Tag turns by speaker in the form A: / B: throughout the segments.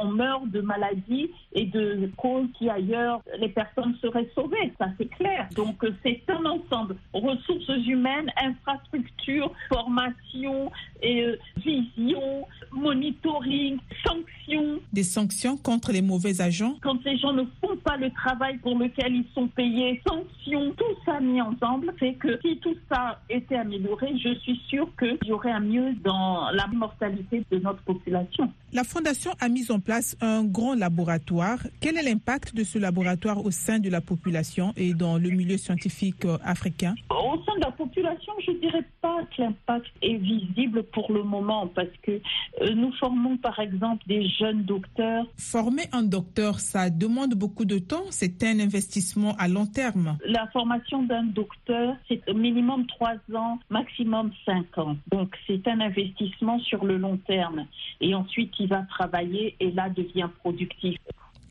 A: on meurt de maladies et de causes qui ailleurs les personnes seraient sauvées, ça c'est clair. Donc c'est un ensemble, ressources humaines, infrastructures, formation, et, euh, vision, monitoring, sanctions.
B: Des sanctions contre les mauvais agents?
A: Quand les gens ne font pas le travail pour lequel ils sont payés, sanctions, tout ça mis ensemble fait que si tout ça était amélioré, je suis sûre qu'il y aurait un mieux dans la mortalité de notre population.
B: La Fondation a mis en place un grand laboratoire. Quel est l'impact de ce laboratoire au sein de la population et dans le milieu scientifique euh, africain?
A: Au sein de la population, je ne dirais pas que l'impact est visible pour le moment parce que euh, nous formons par exemple des jeunes docteurs.
B: Former un docteur, ça demande beaucoup de temps. C'est un investissement à long terme.
A: La formation d'un docteur, c'est minimum trois ans, maximum cinq ans. Donc c'est un investissement sur le long terme. Et ensuite, il va travailler et là devient productif.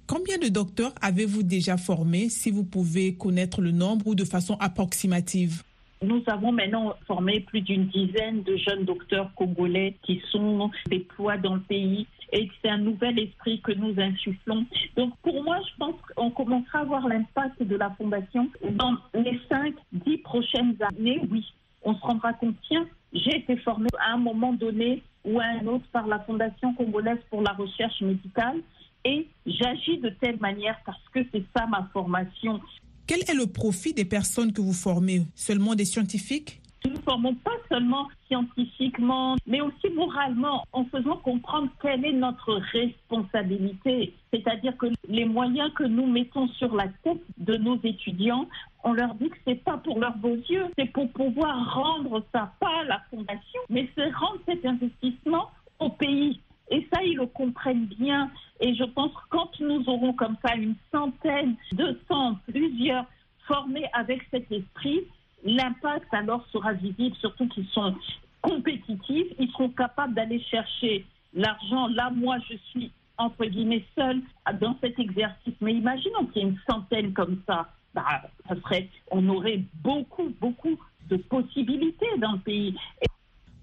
B: Combien de docteurs avez-vous déjà formés, si vous pouvez connaître le nombre ou de façon approximative?
A: Nous avons maintenant formé plus d'une dizaine de jeunes docteurs congolais qui sont déployés dans le pays et c'est un nouvel esprit que nous insufflons. Donc pour moi, je pense qu'on commencera à voir l'impact de la fondation dans les 5-10 prochaines années, oui. On se rendra compte, tiens, j'ai été formé à un moment donné ou à un autre par la Fondation congolaise pour la recherche médicale et j'agis de telle manière parce que c'est ça ma formation.
B: Quel est le profit des personnes que vous formez? Seulement des scientifiques?
A: Nous ne formons pas seulement scientifiquement, mais aussi moralement, en faisant comprendre quelle est notre responsabilité. C'est-à-dire que les moyens que nous mettons sur la tête de nos étudiants, on leur dit que c'est pas pour leurs beaux yeux, c'est pour pouvoir rendre ça pas la fondation, mais c'est rendre cet investissement au pays. Et ça, ils le comprennent bien. Et je pense que quand nous aurons comme ça une centaine, deux cents, plusieurs formés avec cet esprit, l'impact alors sera visible, surtout qu'ils sont compétitifs, ils seront capables d'aller chercher l'argent. Là, moi, je suis entre guillemets seule dans cet exercice. Mais imaginons qu'il y ait une centaine comme ça. Bah, ça serait, on aurait beaucoup, beaucoup de possibilités dans le pays.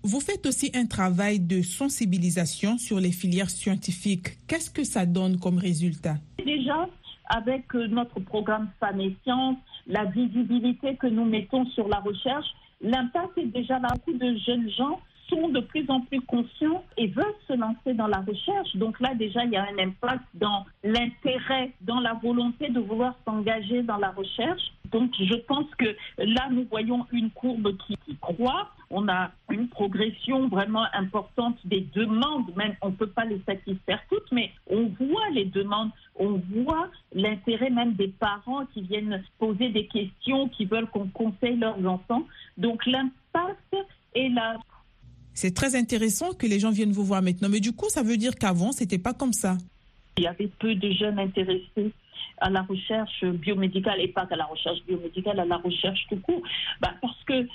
B: Vous faites aussi un travail de sensibilisation sur les filières scientifiques. Qu'est-ce que ça donne comme résultat?
A: Déjà, avec euh, notre programme Femmes et Sciences, la visibilité que nous mettons sur la recherche, l'impact est déjà là. Beaucoup de jeunes gens sont de plus en plus conscients et veulent se lancer dans la recherche. Donc là, déjà, il y a un impact dans l'intérêt, dans la volonté de vouloir s'engager dans la recherche. Donc je pense que là, nous voyons une courbe qui, croît. On a une progression vraiment importante des demandes, même on ne peut pas les satisfaire toutes, mais on voit les demandes, on voit l'intérêt même des parents qui viennent poser des questions, qui veulent qu'on conseille leurs enfants. Donc l'impact est là.
B: C'est très intéressant que les gens viennent vous voir maintenant, mais du coup, ça veut dire qu'avant, c'était pas comme ça.
A: Il y avait peu de jeunes intéressés à la recherche biomédicale et pas qu'à la recherche biomédicale, à la recherche tout court. Bah, parce que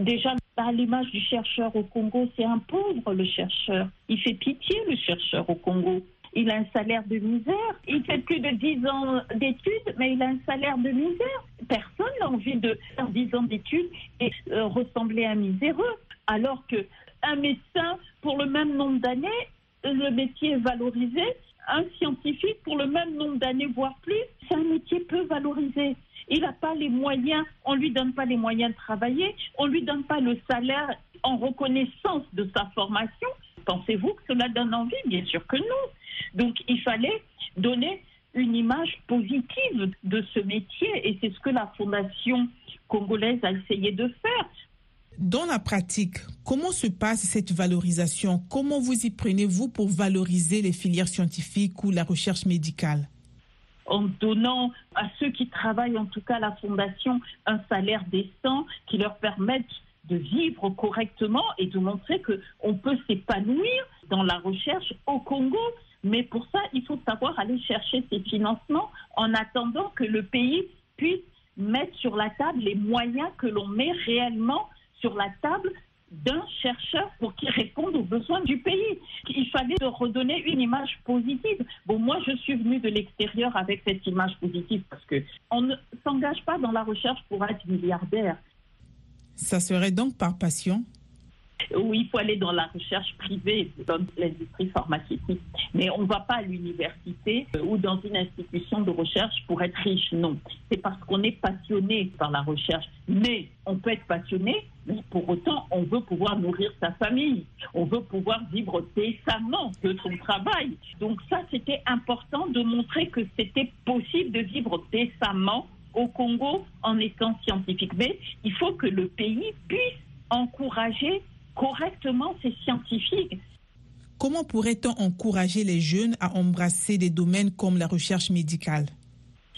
A: déjà, à l'image du chercheur au Congo, c'est un pauvre le chercheur. Il fait pitié le chercheur au Congo. Il a un salaire de misère. Il fait plus de 10 ans d'études, mais il a un salaire de misère. Personne n'a envie de faire 10 ans d'études et euh, ressembler à un miséreux. Alors que un médecin, pour le même nombre d'années, le métier est valorisé un scientifique, pour le même nombre d'années, voire plus, c'est un métier peu valorisé. Il n'a pas les moyens, on ne lui donne pas les moyens de travailler, on ne lui donne pas le salaire en reconnaissance de sa formation. Pensez-vous que cela donne envie? Bien sûr que non. Donc il fallait donner une image positive de ce métier et c'est ce que la Fondation congolaise a essayé de faire.
B: Dans la pratique, comment se passe cette valorisation? Comment vous y prenez-vous pour valoriser les filières scientifiques ou la recherche médicale?
A: En donnant à ceux qui travaillent, en tout cas la Fondation, un salaire décent qui leur permette de vivre correctement et de montrer qu'on peut s'épanouir dans la recherche au Congo. Mais pour ça, il faut savoir aller chercher ces financements en attendant que le pays puisse mettre sur la table les moyens que l'on met réellement sur la table d'un chercheur pour qu'il réponde aux besoins du pays. Il fallait redonner une image positive. Bon, moi, je suis venue de l'extérieur avec cette image positive parce que on ne s'engage pas dans la recherche pour être milliardaire.
B: Ça serait donc par passion
A: où il faut aller dans la recherche privée, dans l'industrie pharmaceutique. Mais on ne va pas à l'université euh, ou dans une institution de recherche pour être riche, non. C'est parce qu'on est passionné par la recherche. Mais on peut être passionné, mais pour autant, on veut pouvoir nourrir sa famille. On veut pouvoir vivre décemment de son travail. Donc ça, c'était important de montrer que c'était possible de vivre décemment au Congo en étant scientifique. Mais il faut que le pays puisse encourager correctement ces scientifiques.
B: Comment pourrait-on encourager les jeunes à embrasser des domaines comme la recherche médicale?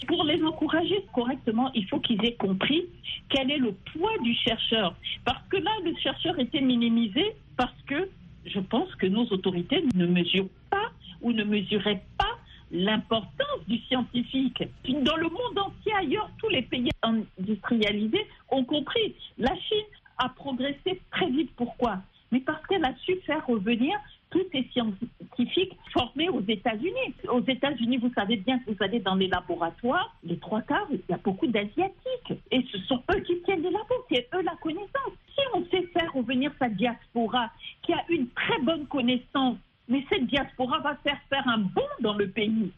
A: Pour les encourager correctement, il faut qu'ils aient compris quel est le poids du chercheur. Parce que là, le chercheur était minimisé parce que je pense que nos autorités ne mesurent pas ou ne mesuraient pas l'importance du scientifique. Dans le monde entier, ailleurs, tous les pays industrialisés ont compris. La Chine a progressé très vite. Pourquoi? Mais parce qu'elle a su faire revenir tous ces scientifiques formés aux États-Unis. Aux États-Unis, vous savez bien que vous allez dans les laboratoires, les trois quarts, il y a beaucoup d'Asiatiques. Et ce sont eux qui tiennent les labos, c'est eux la connaissance. Si on sait faire revenir sa diaspora, qui a une très bonne connaissance, mais cette diaspora va faire faire un bond dans le pays.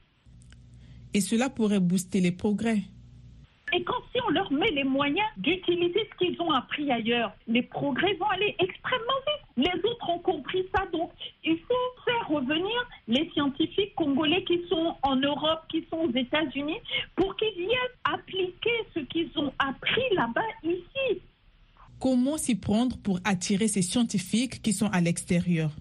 B: Et cela pourrait booster les progrès.
A: Et quand si on leur met les moyens d'utiliser ce qu'ils ont appris ailleurs, les progrès vont aller extrêmement vite. Les autres ont compris ça, donc il faut faire revenir les scientifiques congolais qui sont en Europe, qui sont aux États-Unis, pour qu'ils viennent appliquer ce qu'ils ont appris là-bas ici.
B: Comment s'y prendre pour attirer ces scientifiques qui sont à l'extérieur?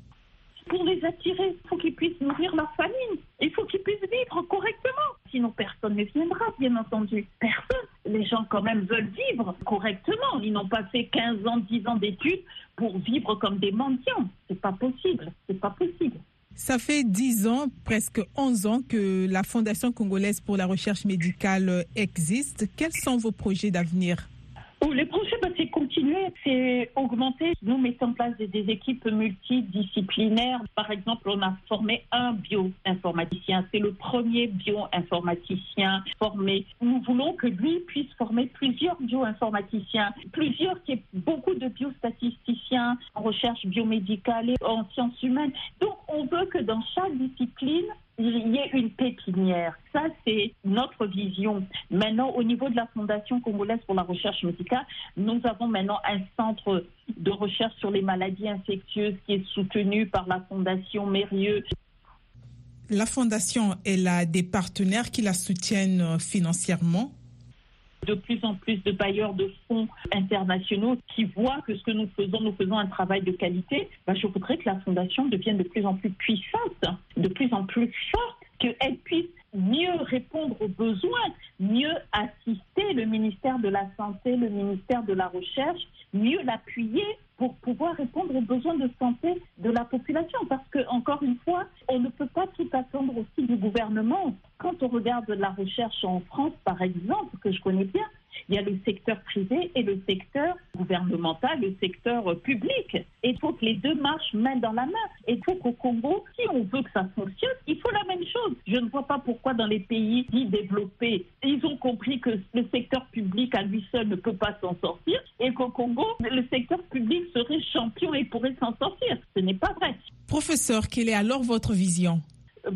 A: Pour les attirer, il faut qu'ils puissent nourrir leur famille. Il faut qu'ils puissent vivre correctement. Sinon, personne ne viendra, bien entendu. Personne. Les gens, quand même, veulent vivre correctement. Ils n'ont pas fait 15 ans, 10 ans d'études pour vivre comme des mendiants. C'est pas possible. C'est pas possible.
B: Ça fait 10 ans, presque 11 ans que la Fondation congolaise pour la recherche médicale existe. Quels sont vos projets d'avenir?
A: Oh, les projets, c'est continuer, c'est augmenter. Nous mettons en place des, équipes multidisciplinaires. Par exemple, on a formé un bioinformaticien. C'est le premier bioinformaticien formé. Nous voulons que lui puisse former plusieurs bioinformaticiens, plusieurs qui est beaucoup de biostatisticiens en recherche biomédicale et en sciences humaines. Donc, on veut que dans chaque discipline, il y ait une pépinière. Ça, c'est notre vision. Maintenant, au niveau de la Fondation congolaise pour la recherche médicale, nous avons maintenant un centre de recherche sur les maladies infectieuses qui est soutenu par la Fondation Mérieux.
B: La Fondation, elle a des partenaires qui la soutiennent financièrement
A: de plus en plus de bailleurs de fonds internationaux qui voient que ce que nous faisons, nous faisons un travail de qualité, ben, je voudrais que la Fondation devienne de plus en plus puissante, de plus en plus forte, qu'elle puisse mieux répondre aux besoins, mieux assister le ministère de la Santé, le ministère de la Recherche, mieux l'appuyer pour pouvoir répondre aux besoins de santé de la population. Parce que, encore une fois, on ne peut pas tout attendre aussi du gouvernement. Quand on regarde la recherche en France, par exemple, que je connais bien, il y a le secteur privé et le secteur gouvernemental, le secteur public. Et il faut que les deux marchent main dans la main. Et il faut qu'au Congo, si on veut que ça fonctionne, il faut la même chose. Je ne vois pas pourquoi dans les pays dits développés, ils ont compris que le secteur public à lui seul ne peut pas s'en sortir et qu'au Congo, le secteur public serait champion et pourrait s'en sortir. Ce n'est pas vrai.
B: Professeur, quelle est alors votre vision?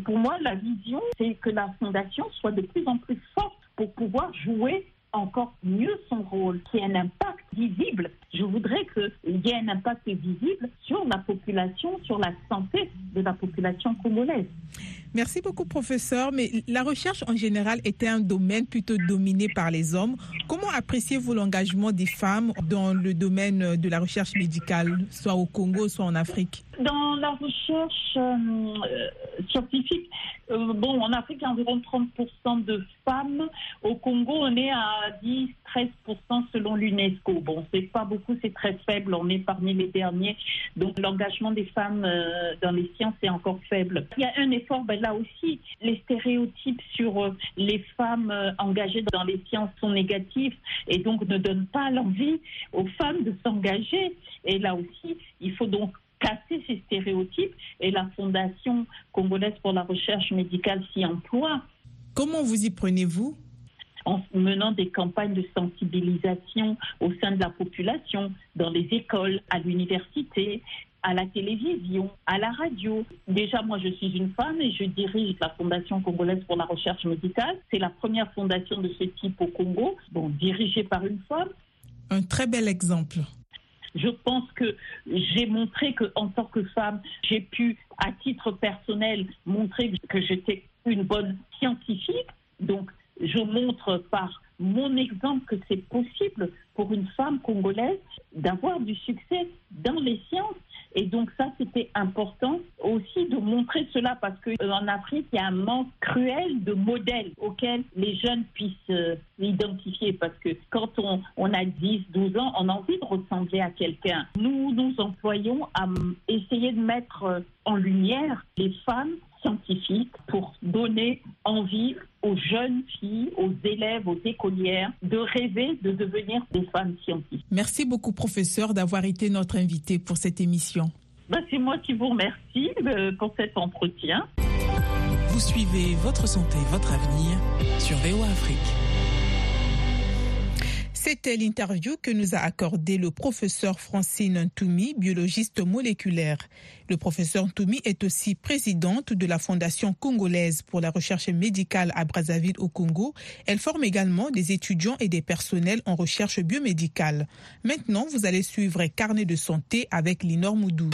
A: Pour moi, la vision, c'est que la fondation soit de plus en plus forte pour pouvoir jouer encore mieux son rôle, qui ait un impact visible. Je voudrais qu'il y ait un impact visible sur la population, sur la santé de la population congolaise.
B: Merci beaucoup, professeur. Mais la recherche en général était un domaine plutôt dominé par les hommes. Comment appréciez-vous l'engagement des femmes dans le domaine de la recherche médicale, soit au Congo, soit en Afrique?
A: Dans la recherche euh, scientifique, euh, bon, en Afrique, il y a environ 30% de femmes. Au Congo, on est à 10-13% selon l'UNESCO. Bon, c'est pas beaucoup, c'est très faible. On est parmi les derniers. Donc, l'engagement des femmes euh, dans les sciences est encore faible. Il y a un effort, ben, là aussi, les stéréotypes sur euh, les femmes engagées dans les sciences sont négatifs et donc ne donnent pas l'envie aux femmes de s'engager. Et là aussi, il faut donc casser ces stéréotypes et la Fondation congolaise pour la recherche médicale s'y emploie.
B: Comment vous y prenez-vous?
A: En menant des campagnes de sensibilisation au sein de la population, dans les écoles, à l'université, à la télévision, à la radio. Déjà, moi, je suis une femme et je dirige la Fondation congolaise pour la recherche médicale. C'est la première fondation de ce type au Congo, bon, dirigée par une femme.
B: Un très bel exemple.
A: Je pense que j'ai montré que, en tant que femme, j'ai pu, à titre personnel, montrer que j'étais une bonne scientifique. Donc, je montre par mon exemple que c'est possible pour une femme congolaise d'avoir du succès dans les sciences et donc ça, c'était important aussi de montrer cela parce qu'en Afrique, il y a un manque cruel de modèles auxquels les jeunes puissent euh, s'identifier parce que quand on, on a 10, 12 ans, on a envie de ressembler à quelqu'un. Nous nous employons à essayer de mettre euh, en lumière les femmes scientifiques pour donner envie aux jeunes filles, aux élèves, aux écolières de rêver de devenir des femmes scientifiques.
B: Merci beaucoup, professeur, d'avoir été notre invité pour cette émission.
A: Ben, C'est moi qui vous remercie euh, pour cet entretien.
C: Vous suivez Votre santé, votre avenir sur VOA Afrique.
B: C'était l'interview que nous a accordé le professeur Francine Ntoumi, biologiste moléculaire. Le professeur Ntoumi est aussi présidente de la Fondation congolaise pour la recherche médicale à Brazzaville au Congo. Elle forme également des étudiants et des personnels en recherche biomédicale. Maintenant, vous allez suivre Carnet de santé avec Linor Moudou.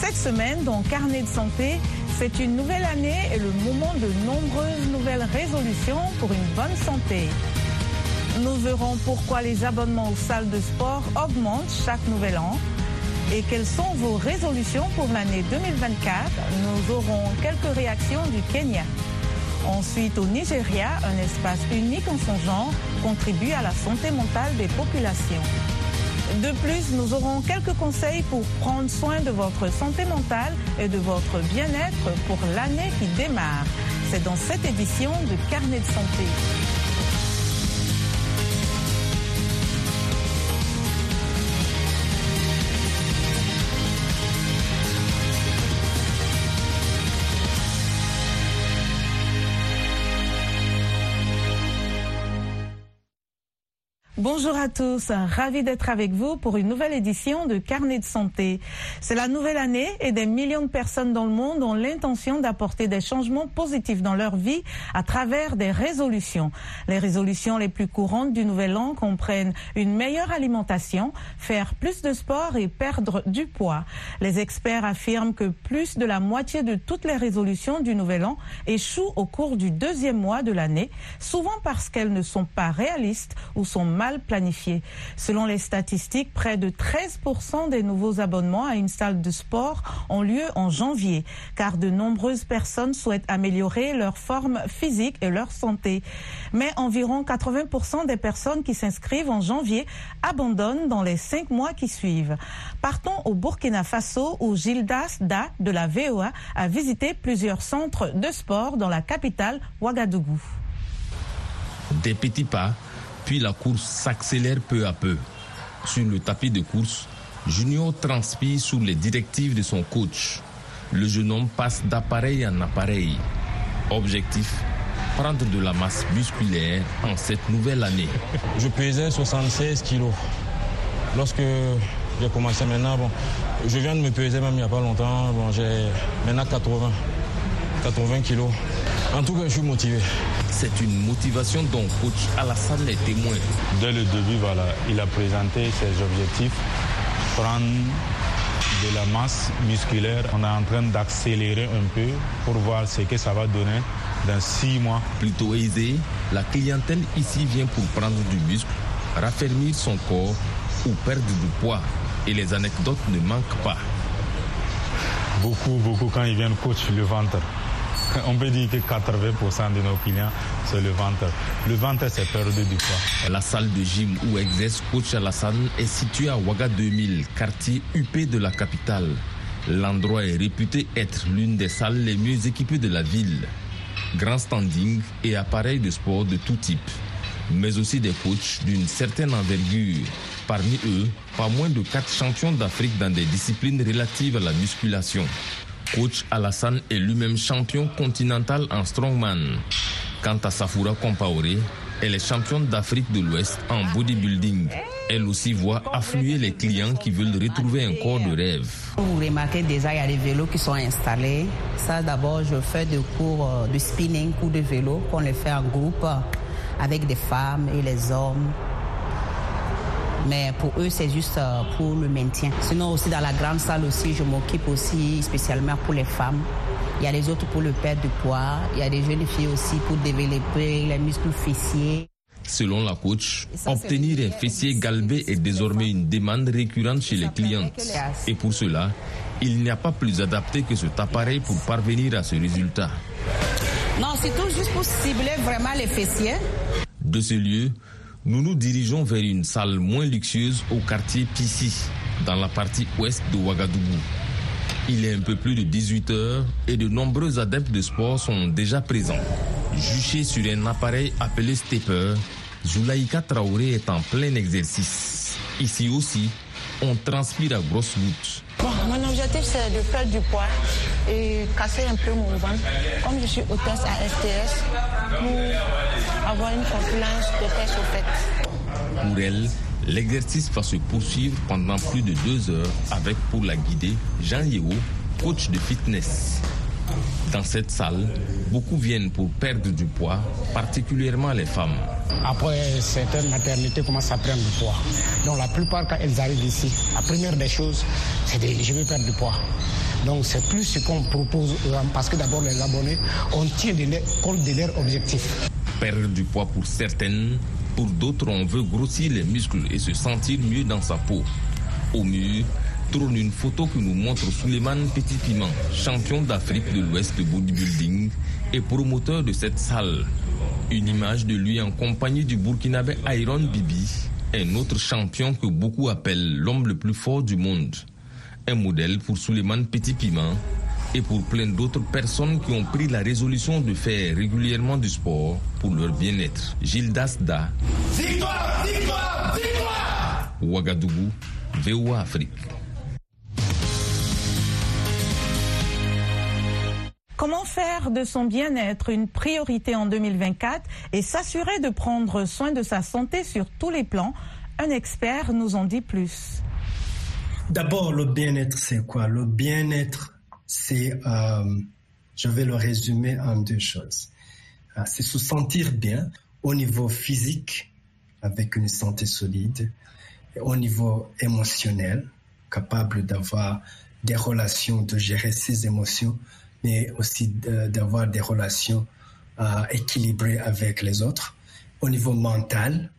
D: Cette semaine, dans Carnet de santé, c'est une nouvelle année et le moment de nombreuses nouvelles résolutions pour une bonne santé. Nous verrons pourquoi les abonnements aux salles de sport augmentent chaque nouvel an et quelles sont vos résolutions pour l'année 2024. Nous aurons quelques réactions du Kenya. Ensuite, au Nigeria, un espace unique en son genre contribue à la santé mentale des populations. De plus, nous aurons quelques conseils pour prendre soin de votre santé mentale et de votre bien-être pour l'année qui démarre. C'est dans cette édition de Carnet de santé. Bonjour à tous, ravi d'être avec vous pour une nouvelle édition de Carnet de santé. C'est la nouvelle année et des millions de personnes dans le monde ont l'intention d'apporter des changements positifs dans leur vie à travers des résolutions. Les résolutions les plus courantes du nouvel an comprennent une meilleure alimentation, faire plus de sport et perdre du poids. Les experts affirment que plus de la moitié de toutes les résolutions du nouvel an échouent au cours du deuxième mois de l'année, souvent parce qu'elles ne sont pas réalistes ou sont mal planifié. Selon les statistiques, près de 13% des nouveaux abonnements à une salle de sport ont lieu en janvier, car de nombreuses personnes souhaitent améliorer leur forme physique et leur santé. Mais environ 80% des personnes qui s'inscrivent en janvier abandonnent dans les cinq mois qui suivent. Partons au Burkina Faso où Gildas Da de la VOA a visité plusieurs centres de sport dans la capitale Ouagadougou.
E: Des petits pas puis la course s'accélère peu à peu. Sur le tapis de course, Junior transpire sous les directives de son coach. Le jeune homme passe d'appareil en appareil. Objectif prendre de la masse musculaire en cette nouvelle année.
F: Je pesais 76 kilos. Lorsque j'ai commencé maintenant, bon, je viens de me peser même il n'y a pas longtemps, bon, j'ai maintenant 80, 80 kilos. En tout cas, je suis motivé.
E: C'est une motivation dont coach Alassane est témoin.
G: Dès le début, voilà, il a présenté ses objectifs. Prendre de la masse musculaire. On est en train d'accélérer un peu pour voir ce que ça va donner dans six mois.
E: Plutôt aisé, la clientèle ici vient pour prendre du muscle, raffermir son corps ou perdre du poids. Et les anecdotes ne manquent pas.
G: Beaucoup, beaucoup, quand ils viennent coach le ventre. On peut dire que 80% de nos clients, c'est le ventre. Le ventre, c'est perdu du poids.
E: La salle de gym où exerce coach Alassane est située à Ouaga 2000, quartier UP de la capitale. L'endroit est réputé être l'une des salles les mieux équipées de la ville. Grand standing et appareils de sport de tout type, mais aussi des coachs d'une certaine envergure. Parmi eux, pas moins de quatre champions d'Afrique dans des disciplines relatives à la musculation. Coach Alassane est lui-même champion continental en strongman. Quant à Safura Compaoré, elle est championne d'Afrique de l'Ouest en bodybuilding. Elle aussi voit affluer les clients qui veulent retrouver un corps de rêve.
H: Vous remarquez déjà, il y a des vélos qui sont installés. Ça, d'abord, je fais des cours euh, de spinning, cours de vélo, qu'on les fait en groupe avec des femmes et les hommes. Mais pour eux, c'est juste euh, pour le maintien. Sinon, aussi dans la grande salle aussi, je m'occupe aussi spécialement pour les femmes. Il y a les autres pour le perdre du poids. Il y a des jeunes filles aussi pour développer les muscles fessiers.
E: Selon la coach, obtenir un fessier galbé est désormais une demande récurrente chez les clientes. Et pour cela, il n'y a pas plus adapté que cet appareil pour parvenir à ce résultat.
H: Non, c'est tout juste pour cibler vraiment les fessiers.
E: De ce lieu, nous nous dirigeons vers une salle moins luxueuse au quartier Pissi, dans la partie ouest de Ouagadougou. Il est un peu plus de 18 heures et de nombreux adeptes de sport sont déjà présents. Juché sur un appareil appelé stepper, Zulaïka Traoré est en plein exercice. Ici aussi, on transpire à grosses gouttes.
I: Bon, mon objectif c'est de perdre du poids et casser un peu mon ventre. Comme je suis hôtesse à STS, pour avoir une confluence de tête au fait.
E: Pour elle, L'exercice va se poursuivre pendant plus de deux heures avec pour la guider Jean Yeo, coach de fitness. Dans cette salle, beaucoup viennent pour perdre du poids, particulièrement les femmes.
J: Après certaines maternités commencent à prendre du poids? Donc la plupart quand elles arrivent ici, la première des choses, c'est de je veux perdre du poids. Donc c'est plus ce qu'on propose parce que d'abord les abonnés, on tient compte de leur objectif.
E: Perdre du poids pour certaines, pour d'autres, on veut grossir les muscles et se sentir mieux dans sa peau. Au mur, tourne une photo qui nous montre Suleiman Petit Piment, champion d'Afrique de l'Ouest de bodybuilding et promoteur de cette salle. Une image de lui en compagnie du Burkinabé Iron Bibi, un autre champion que beaucoup appellent l'homme le plus fort du monde. Un modèle pour Suleiman Petit Piment et pour plein d'autres personnes qui ont pris la résolution de faire régulièrement du sport pour leur bien-être. Gilles Dasda. Victoire, victoire, victoire Ouagadougou, VOA Afrique.
D: Comment faire de son bien-être une priorité en 2024 et s'assurer de prendre soin de sa santé sur tous les plans Un expert nous en dit plus.
K: D'abord, le bien-être, c'est quoi? Le bien-être, c'est, euh, je vais le résumer en deux choses. Euh, c'est se sentir bien au niveau physique, avec une santé solide, et au niveau émotionnel, capable d'avoir des relations, de gérer ses émotions, mais aussi d'avoir des relations euh, équilibrées avec les autres, au niveau mental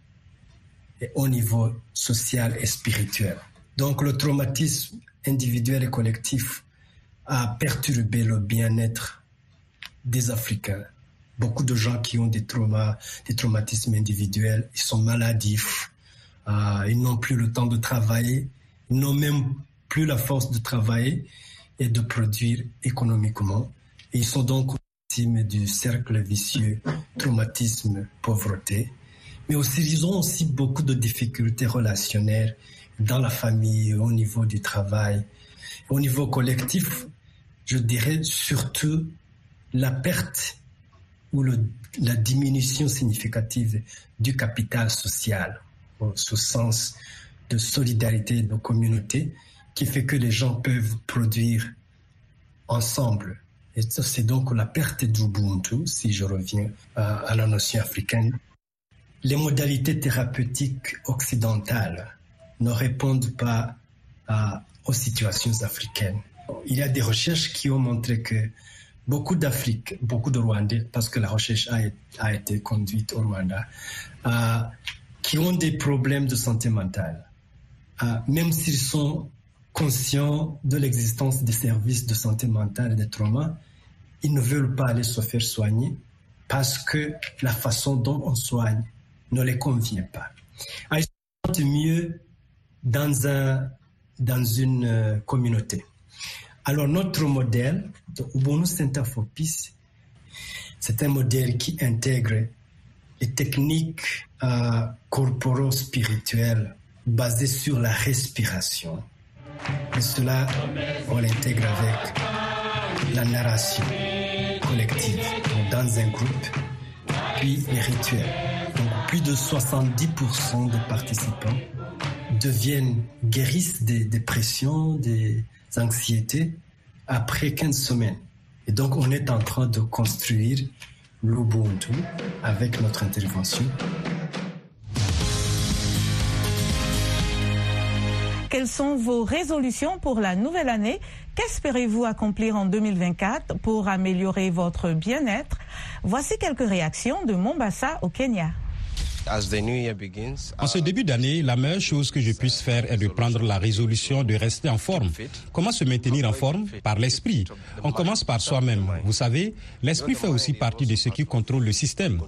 K: et au niveau social et spirituel. Donc le traumatisme individuel et collectif a perturbé le bien-être des Africains. Beaucoup de gens qui ont des traumas, des traumatismes individuels, ils sont maladifs, euh, ils n'ont plus le temps de travailler, ils n'ont même plus la force de travailler et de produire économiquement. Ils sont donc victimes du cercle vicieux, traumatisme, pauvreté. Mais aussi, ils ont aussi beaucoup de difficultés relationnelles dans la famille, au niveau du travail. Au niveau collectif, je dirais surtout la perte ou la diminution significative du capital social, au sens de solidarité de nos communautés, qui fait que les gens peuvent produire ensemble. Et c'est donc la perte d'Ubuntu, si je reviens à, la notion africaine. Les modalités thérapeutiques occidentales ne répondent pas aux situations africaines. Il y a des recherches qui ont montré que beaucoup d'Afrique, beaucoup de Rwandais, parce que la recherche a, été conduite au Rwanda, euh, qui ont des problèmes de santé mentale, euh, même s'ils sont conscients de l'existence des services de santé mentale et des traumas, ils ne veulent pas aller se faire soigner parce que la façon dont on soigne ne les convient pas. Ils se sentent mieux dans, un, dans une euh, communauté. Alors notre modèle de Ubuntu Center for Peace, c'est un modèle qui intègre les techniques euh, corporo-spirituelles basées sur la respiration. Et cela, on l'intègre avec la narration collective. dans un groupe, puis les rituels. Donc plus de 70% des participants deviennent, guérissent des dépressions, des anxiétés après 15 semaines. Et donc on est en train de construire l'Ubuntu avec notre intervention.
D: Quelles sont vos résolutions pour la nouvelle année? Qu'espérez-vous accomplir en 2024 pour améliorer votre bien-être? Voici quelques réactions de Mombasa au Kenya.
L: En ce début d'année, la meilleure chose que je puisse faire est de prendre la résolution de rester en forme. Comment se maintenir en forme? Par l'esprit. On commence par soi-même. Vous savez, l'esprit fait aussi partie de ce qui contrôle le système.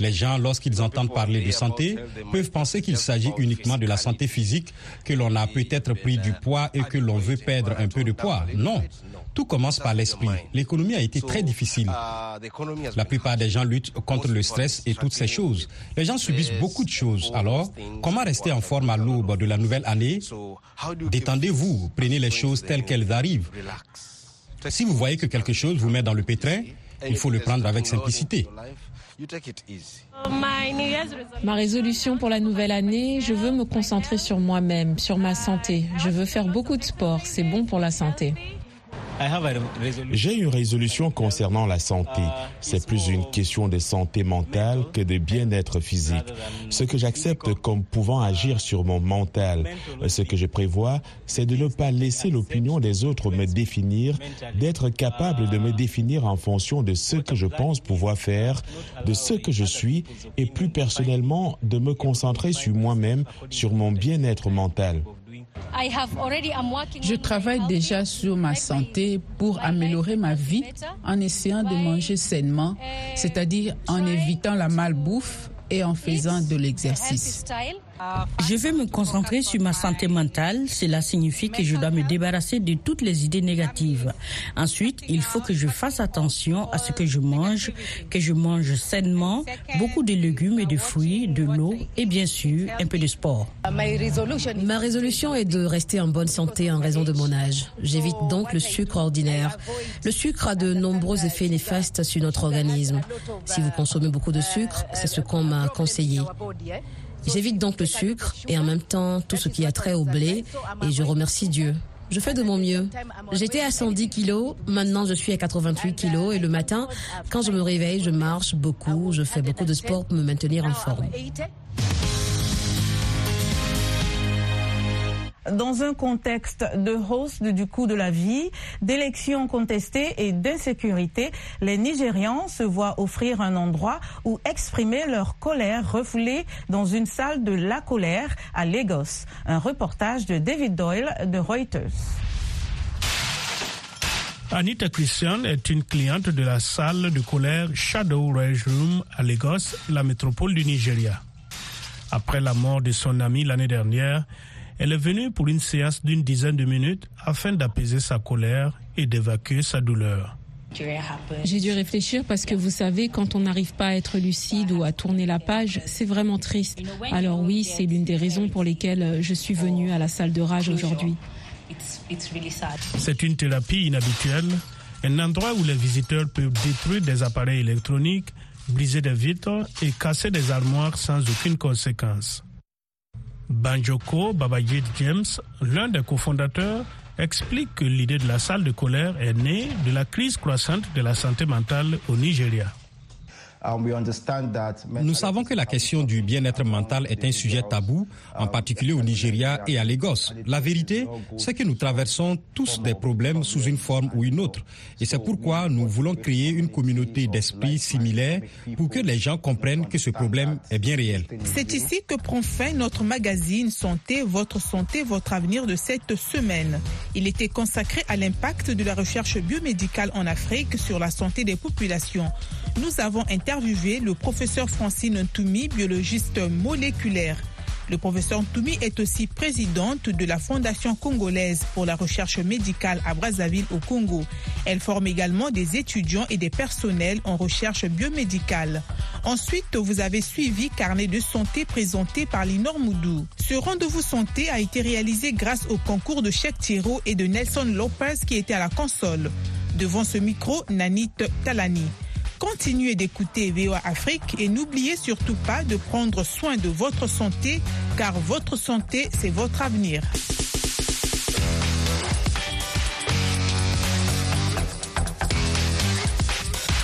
L: Les gens, lorsqu'ils entendent parler de santé, peuvent penser qu'il s'agit uniquement de la santé physique, que l'on a peut-être pris du poids et que l'on veut perdre un peu de poids. Non. Tout commence par l'esprit. L'économie a été très difficile. La plupart des gens luttent contre le stress et toutes ces choses. Les gens subissent beaucoup de choses. Alors, comment rester en forme à l'aube de la nouvelle année? Détendez-vous, prenez les choses telles qu'elles arrivent. Si vous voyez que quelque chose vous met dans le pétrin, il faut le prendre avec simplicité.
M: Ma résolution pour la nouvelle année, je veux me concentrer sur moi-même, sur ma santé. Je veux faire beaucoup de sport, c'est bon pour la santé.
N: J'ai une résolution concernant la santé. C'est plus une question de santé mentale que de bien-être physique. Ce que j'accepte comme pouvant agir sur mon mental, ce que je prévois, c'est de ne pas laisser l'opinion des autres me définir, d'être capable de me définir en fonction de ce que je pense pouvoir faire, de ce que je suis, et plus personnellement, de me concentrer sur moi-même, sur mon bien-être mental.
O: Je travaille déjà sur ma santé pour améliorer ma vie en essayant de manger sainement, c'est-à-dire en évitant la malbouffe et en faisant de l'exercice.
P: Je vais me concentrer sur ma santé mentale. Cela signifie que je dois me débarrasser de toutes les idées négatives. Ensuite, il faut que je fasse attention à ce que je mange, que je mange sainement, beaucoup de légumes et de fruits, de l'eau et bien sûr un peu de sport.
Q: Ma résolution est de rester en bonne santé en raison de mon âge. J'évite donc le sucre ordinaire. Le sucre a de nombreux effets néfastes sur notre organisme. Si vous consommez beaucoup de sucre, c'est ce qu'on m'a conseillé. J'évite donc le sucre et en même temps tout ce qui a trait au blé et je remercie Dieu. Je fais de mon mieux. J'étais à 110 kilos, maintenant je suis à 88 kilos et le matin, quand je me réveille, je marche beaucoup, je fais beaucoup de sport pour me maintenir en forme.
D: Dans un contexte de hausse du coût de la vie, d'élections contestées et d'insécurité, les Nigérians se voient offrir un endroit où exprimer leur colère refoulée dans une salle de la colère à Lagos. Un reportage de David Doyle de Reuters.
R: Anita Christian est une cliente de la salle de colère Shadow Rage Room à Lagos, la métropole du Nigeria. Après la mort de son ami l'année dernière, elle est venue pour une séance d'une dizaine de minutes afin d'apaiser sa colère et d'évacuer sa douleur.
M: J'ai dû réfléchir parce que vous savez, quand on n'arrive pas à être lucide ou à tourner la page, c'est vraiment triste. Alors oui, c'est l'une des raisons pour lesquelles je suis venue à la salle de rage aujourd'hui.
R: C'est une thérapie inhabituelle, un endroit où les visiteurs peuvent détruire des appareils électroniques, briser des vitres et casser des armoires sans aucune conséquence. Banjoko Babajit James, l'un des cofondateurs, explique que l'idée de la salle de colère est née de la crise croissante de la santé mentale au Nigeria.
L: Nous savons que la question du bien-être mental est un sujet tabou, en particulier au Nigeria et à Lagos. La vérité, c'est que nous traversons tous des problèmes sous une forme ou une autre. Et c'est pourquoi nous voulons créer une communauté d'esprit similaire pour que les gens comprennent que ce problème est bien réel.
B: C'est ici que prend fin notre magazine Santé, votre santé, votre avenir de cette semaine. Il était consacré à l'impact de la recherche biomédicale en Afrique sur la santé des populations. Nous avons interviewé le professeur Francine Ntoumi, biologiste moléculaire. Le professeur Ntoumi est aussi présidente de la Fondation congolaise pour la recherche médicale à Brazzaville au Congo. Elle forme également des étudiants et des personnels en recherche biomédicale. Ensuite, vous avez suivi Carnet de santé présenté par Linor Moudou. Ce rendez-vous santé a été réalisé grâce au concours de Cheikh Thiro et de Nelson Lopez qui était à la console. Devant ce micro, Nanit Talani. Continuez d'écouter VOA Afrique et n'oubliez surtout pas de prendre soin de votre santé car votre santé, c'est votre avenir.